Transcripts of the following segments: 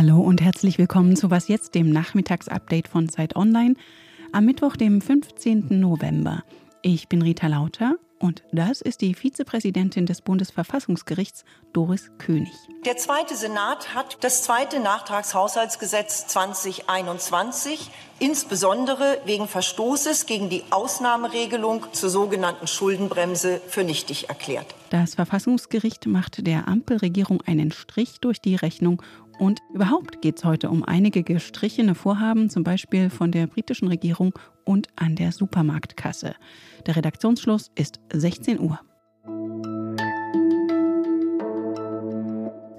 Hallo und herzlich willkommen zu Was jetzt, dem Nachmittagsupdate von Zeit Online am Mittwoch, dem 15. November. Ich bin Rita Lauter und das ist die Vizepräsidentin des Bundesverfassungsgerichts, Doris König. Der zweite Senat hat das zweite Nachtragshaushaltsgesetz 2021 insbesondere wegen Verstoßes gegen die Ausnahmeregelung zur sogenannten Schuldenbremse für nichtig erklärt. Das Verfassungsgericht macht der Ampelregierung einen Strich durch die Rechnung und überhaupt geht es heute um einige gestrichene Vorhaben, zum Beispiel von der britischen Regierung und an der Supermarktkasse. Der Redaktionsschluss ist 16 Uhr.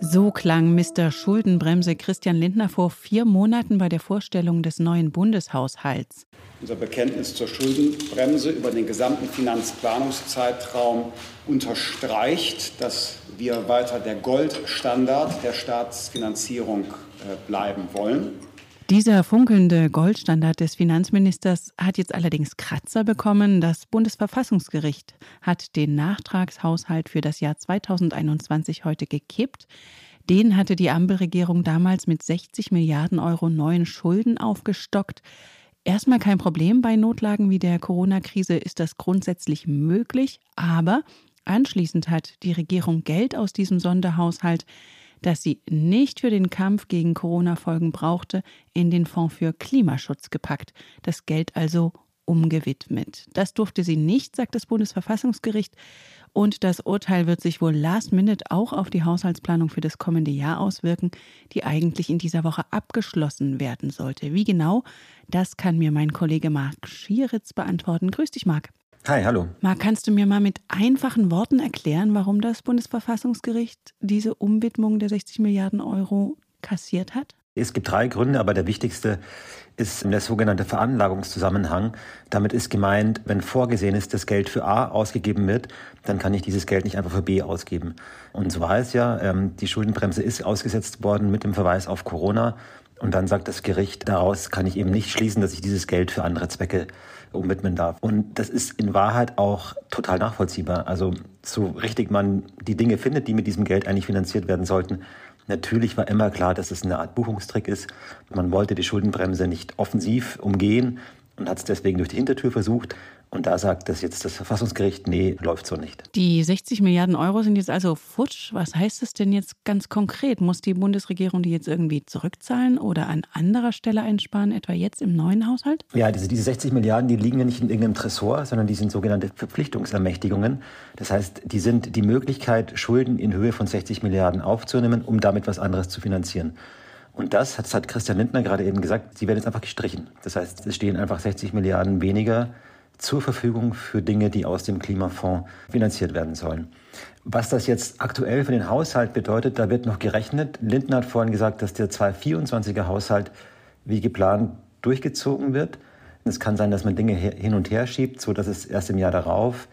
So klang Mr. Schuldenbremse Christian Lindner vor vier Monaten bei der Vorstellung des neuen Bundeshaushalts. Unser Bekenntnis zur Schuldenbremse über den gesamten Finanzplanungszeitraum unterstreicht, dass wir weiter der Goldstandard der Staatsfinanzierung äh, bleiben wollen. Dieser funkelnde Goldstandard des Finanzministers hat jetzt allerdings Kratzer bekommen. Das Bundesverfassungsgericht hat den Nachtragshaushalt für das Jahr 2021 heute gekippt. Den hatte die Ampelregierung damals mit 60 Milliarden Euro neuen Schulden aufgestockt. Erstmal kein Problem bei Notlagen wie der Corona-Krise ist das grundsätzlich möglich, aber anschließend hat die Regierung Geld aus diesem Sonderhaushalt das sie nicht für den Kampf gegen Corona-Folgen brauchte, in den Fonds für Klimaschutz gepackt, das Geld also umgewidmet. Das durfte sie nicht, sagt das Bundesverfassungsgericht. Und das Urteil wird sich wohl last minute auch auf die Haushaltsplanung für das kommende Jahr auswirken, die eigentlich in dieser Woche abgeschlossen werden sollte. Wie genau, das kann mir mein Kollege Marc Schieritz beantworten. Grüß dich, Marc. Hi, hallo. Marc, kannst du mir mal mit einfachen Worten erklären, warum das Bundesverfassungsgericht diese Umwidmung der 60 Milliarden Euro kassiert hat? Es gibt drei Gründe, aber der wichtigste ist der sogenannte Veranlagungszusammenhang. Damit ist gemeint, wenn vorgesehen ist, dass Geld für A ausgegeben wird, dann kann ich dieses Geld nicht einfach für B ausgeben. Und so war es ja, ähm, die Schuldenbremse ist ausgesetzt worden mit dem Verweis auf Corona. Und dann sagt das Gericht, daraus kann ich eben nicht schließen, dass ich dieses Geld für andere Zwecke umwidmen darf. Und das ist in Wahrheit auch total nachvollziehbar. Also so richtig man die Dinge findet, die mit diesem Geld eigentlich finanziert werden sollten. Natürlich war immer klar, dass es eine Art Buchungstrick ist. Man wollte die Schuldenbremse nicht offensiv umgehen und hat es deswegen durch die Hintertür versucht. Und da sagt das jetzt das Verfassungsgericht, nee, läuft so nicht. Die 60 Milliarden Euro sind jetzt also futsch. Was heißt das denn jetzt ganz konkret? Muss die Bundesregierung die jetzt irgendwie zurückzahlen oder an anderer Stelle einsparen, etwa jetzt im neuen Haushalt? Ja, diese, diese 60 Milliarden, die liegen ja nicht in irgendeinem Tresor, sondern die sind sogenannte Verpflichtungsermächtigungen. Das heißt, die sind die Möglichkeit, Schulden in Höhe von 60 Milliarden aufzunehmen, um damit was anderes zu finanzieren. Und das, das hat Christian Lindner gerade eben gesagt, sie werden jetzt einfach gestrichen. Das heißt, es stehen einfach 60 Milliarden weniger zur Verfügung für Dinge, die aus dem Klimafonds finanziert werden sollen. Was das jetzt aktuell für den Haushalt bedeutet, da wird noch gerechnet. Lindner hat vorhin gesagt, dass der 2024er Haushalt wie geplant durchgezogen wird. Es kann sein, dass man Dinge hin und her schiebt, so dass es erst im Jahr darauf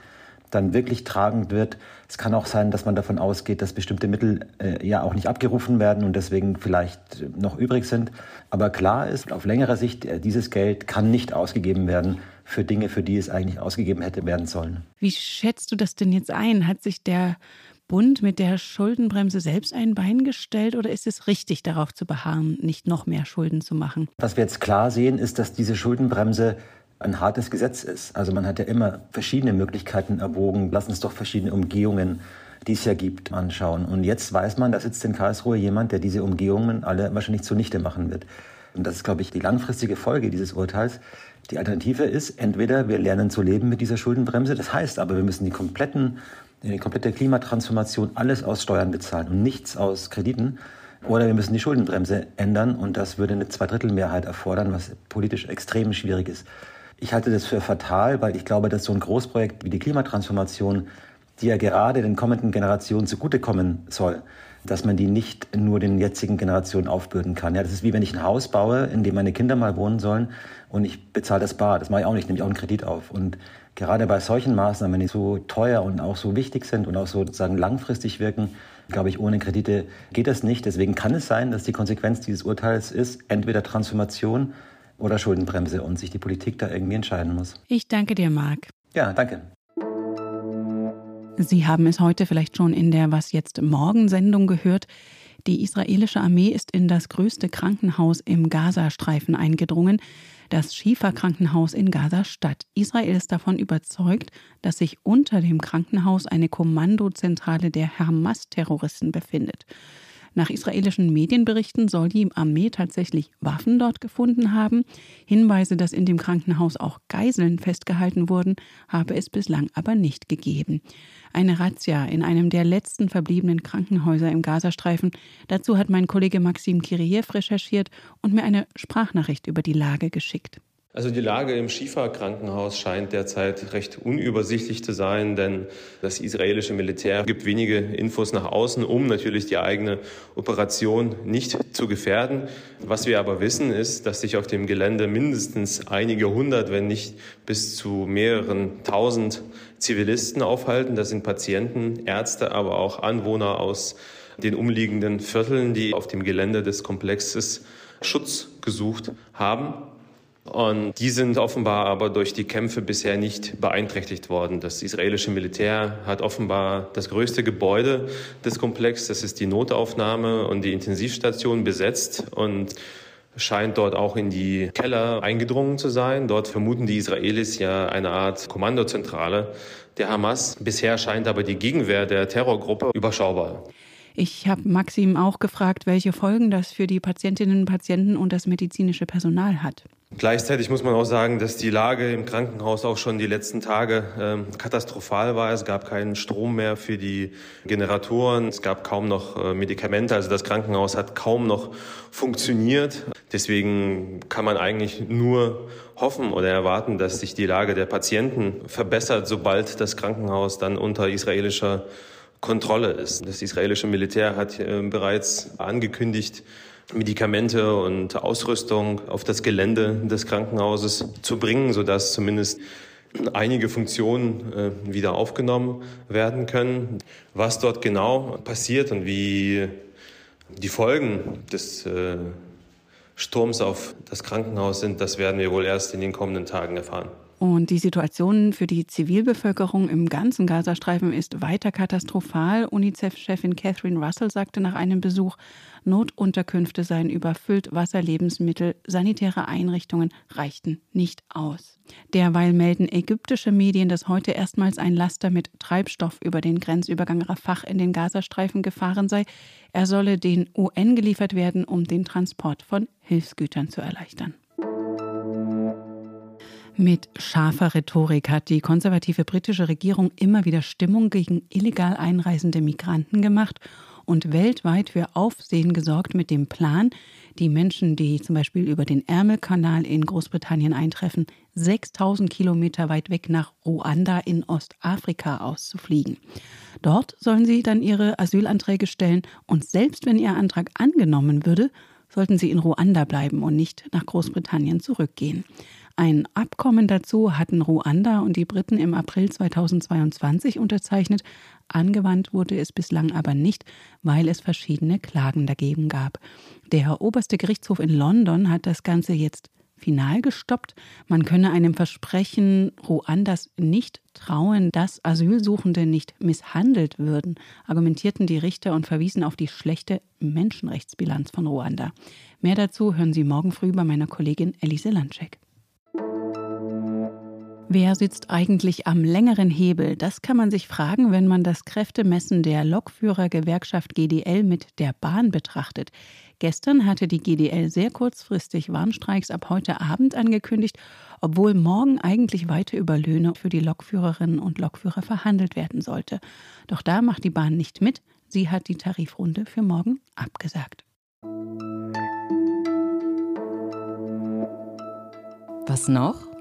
dann wirklich tragend wird. Es kann auch sein, dass man davon ausgeht, dass bestimmte Mittel äh, ja auch nicht abgerufen werden und deswegen vielleicht noch übrig sind. Aber klar ist, auf längere Sicht, äh, dieses Geld kann nicht ausgegeben werden für Dinge, für die es eigentlich ausgegeben hätte werden sollen. Wie schätzt du das denn jetzt ein? Hat sich der Bund mit der Schuldenbremse selbst ein Bein gestellt oder ist es richtig, darauf zu beharren, nicht noch mehr Schulden zu machen? Was wir jetzt klar sehen, ist, dass diese Schuldenbremse ein hartes Gesetz ist. Also man hat ja immer verschiedene Möglichkeiten erwogen. Lass uns doch verschiedene Umgehungen, die es ja gibt, anschauen. Und jetzt weiß man, da sitzt in Karlsruhe jemand, der diese Umgehungen alle wahrscheinlich zunichte machen wird. Und das ist, glaube ich, die langfristige Folge dieses Urteils. Die Alternative ist, entweder wir lernen zu leben mit dieser Schuldenbremse, das heißt aber, wir müssen die kompletten, die komplette Klimatransformation alles aus Steuern bezahlen und nichts aus Krediten. Oder wir müssen die Schuldenbremse ändern und das würde eine Zweidrittelmehrheit erfordern, was politisch extrem schwierig ist. Ich halte das für fatal, weil ich glaube, dass so ein Großprojekt wie die Klimatransformation, die ja gerade den kommenden Generationen zugutekommen soll, dass man die nicht nur den jetzigen Generationen aufbürden kann. Ja, das ist wie wenn ich ein Haus baue, in dem meine Kinder mal wohnen sollen und ich bezahle das bar. Das mache ich auch nicht, nehme ich auch einen Kredit auf. Und gerade bei solchen Maßnahmen, die so teuer und auch so wichtig sind und auch so sozusagen langfristig wirken, glaube ich, ohne Kredite geht das nicht. Deswegen kann es sein, dass die Konsequenz dieses Urteils ist, entweder Transformation oder Schuldenbremse und sich die Politik da irgendwie entscheiden muss. Ich danke dir, Marc. Ja, danke. Sie haben es heute vielleicht schon in der Was jetzt morgen Sendung gehört. Die israelische Armee ist in das größte Krankenhaus im Gazastreifen eingedrungen, das Schifa-Krankenhaus in Gaza-Stadt. Israel ist davon überzeugt, dass sich unter dem Krankenhaus eine Kommandozentrale der Hamas-Terroristen befindet. Nach israelischen Medienberichten soll die Armee tatsächlich Waffen dort gefunden haben. Hinweise, dass in dem Krankenhaus auch Geiseln festgehalten wurden, habe es bislang aber nicht gegeben. Eine Razzia in einem der letzten verbliebenen Krankenhäuser im Gazastreifen. Dazu hat mein Kollege Maxim Kiriev recherchiert und mir eine Sprachnachricht über die Lage geschickt. Also die Lage im Schifa-Krankenhaus scheint derzeit recht unübersichtlich zu sein, denn das israelische Militär gibt wenige Infos nach außen, um natürlich die eigene Operation nicht zu gefährden. Was wir aber wissen, ist, dass sich auf dem Gelände mindestens einige hundert, wenn nicht bis zu mehreren tausend Zivilisten aufhalten. Das sind Patienten, Ärzte, aber auch Anwohner aus den umliegenden Vierteln, die auf dem Gelände des Komplexes Schutz gesucht haben. Und die sind offenbar aber durch die Kämpfe bisher nicht beeinträchtigt worden. Das israelische Militär hat offenbar das größte Gebäude des Komplexes, das ist die Notaufnahme und die Intensivstation besetzt und scheint dort auch in die Keller eingedrungen zu sein. Dort vermuten die Israelis ja eine Art Kommandozentrale der Hamas. Bisher scheint aber die Gegenwehr der Terrorgruppe überschaubar. Ich habe Maxim auch gefragt, welche Folgen das für die Patientinnen und Patienten und das medizinische Personal hat. Gleichzeitig muss man auch sagen, dass die Lage im Krankenhaus auch schon die letzten Tage äh, katastrophal war. Es gab keinen Strom mehr für die Generatoren. Es gab kaum noch äh, Medikamente. Also das Krankenhaus hat kaum noch funktioniert. Deswegen kann man eigentlich nur hoffen oder erwarten, dass sich die Lage der Patienten verbessert, sobald das Krankenhaus dann unter israelischer Kontrolle ist. Das israelische Militär hat äh, bereits angekündigt, Medikamente und Ausrüstung auf das Gelände des Krankenhauses zu bringen, sodass zumindest einige Funktionen äh, wieder aufgenommen werden können. Was dort genau passiert und wie die Folgen des äh, Sturms auf das Krankenhaus sind, das werden wir wohl erst in den kommenden Tagen erfahren. Und die Situation für die Zivilbevölkerung im ganzen Gazastreifen ist weiter katastrophal. UNICEF-Chefin Catherine Russell sagte nach einem Besuch, Notunterkünfte seien überfüllt, Wasser, Lebensmittel, sanitäre Einrichtungen reichten nicht aus. Derweil melden ägyptische Medien, dass heute erstmals ein Laster mit Treibstoff über den Grenzübergang Rafah in den Gazastreifen gefahren sei. Er solle den UN geliefert werden, um den Transport von Hilfsgütern zu erleichtern. Mit scharfer Rhetorik hat die konservative britische Regierung immer wieder Stimmung gegen illegal einreisende Migranten gemacht und weltweit für Aufsehen gesorgt mit dem Plan, die Menschen, die zum Beispiel über den Ärmelkanal in Großbritannien eintreffen, 6000 Kilometer weit weg nach Ruanda in Ostafrika auszufliegen. Dort sollen sie dann ihre Asylanträge stellen und selbst wenn ihr Antrag angenommen würde, sollten sie in Ruanda bleiben und nicht nach Großbritannien zurückgehen. Ein Abkommen dazu hatten Ruanda und die Briten im April 2022 unterzeichnet. Angewandt wurde es bislang aber nicht, weil es verschiedene Klagen dagegen gab. Der oberste Gerichtshof in London hat das Ganze jetzt final gestoppt. Man könne einem Versprechen Ruandas nicht trauen, dass Asylsuchende nicht misshandelt würden, argumentierten die Richter und verwiesen auf die schlechte Menschenrechtsbilanz von Ruanda. Mehr dazu hören Sie morgen früh bei meiner Kollegin Elise Landschek. Wer sitzt eigentlich am längeren Hebel? Das kann man sich fragen, wenn man das Kräftemessen der Lokführergewerkschaft GDL mit der Bahn betrachtet. Gestern hatte die GDL sehr kurzfristig Warnstreiks ab heute Abend angekündigt, obwohl morgen eigentlich weiter über Löhne für die Lokführerinnen und Lokführer verhandelt werden sollte. Doch da macht die Bahn nicht mit. Sie hat die Tarifrunde für morgen abgesagt. Was noch?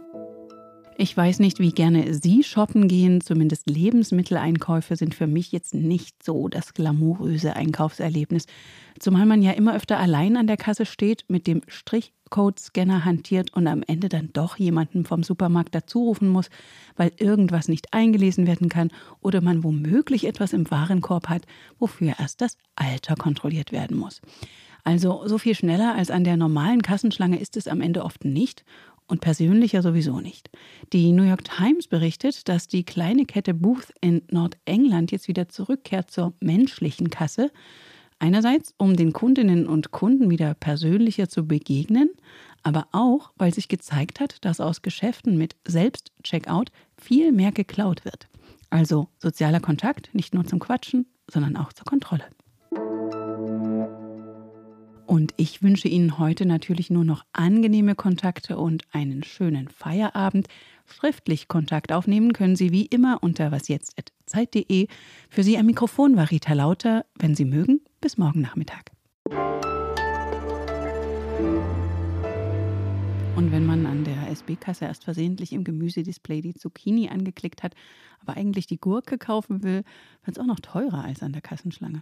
Ich weiß nicht, wie gerne Sie shoppen gehen. Zumindest Lebensmitteleinkäufe sind für mich jetzt nicht so das glamouröse Einkaufserlebnis. Zumal man ja immer öfter allein an der Kasse steht, mit dem Strichcode-Scanner hantiert und am Ende dann doch jemanden vom Supermarkt dazurufen muss, weil irgendwas nicht eingelesen werden kann oder man womöglich etwas im Warenkorb hat, wofür erst das Alter kontrolliert werden muss. Also so viel schneller als an der normalen Kassenschlange ist es am Ende oft nicht und persönlicher sowieso nicht. Die New York Times berichtet, dass die kleine Kette Booth in Nordengland jetzt wieder zurückkehrt zur menschlichen Kasse. Einerseits, um den Kundinnen und Kunden wieder persönlicher zu begegnen, aber auch, weil sich gezeigt hat, dass aus Geschäften mit Selbstcheckout viel mehr geklaut wird. Also sozialer Kontakt nicht nur zum Quatschen, sondern auch zur Kontrolle. Und ich wünsche Ihnen heute natürlich nur noch angenehme Kontakte und einen schönen Feierabend. Schriftlich Kontakt aufnehmen können Sie wie immer unter wasjetzt.zeit.de. Für Sie am Mikrofon war Rita Lauter. Wenn Sie mögen, bis morgen Nachmittag. Und wenn man an der SB-Kasse erst versehentlich im Gemüsedisplay die Zucchini angeklickt hat, aber eigentlich die Gurke kaufen will, wird es auch noch teurer als an der Kassenschlange.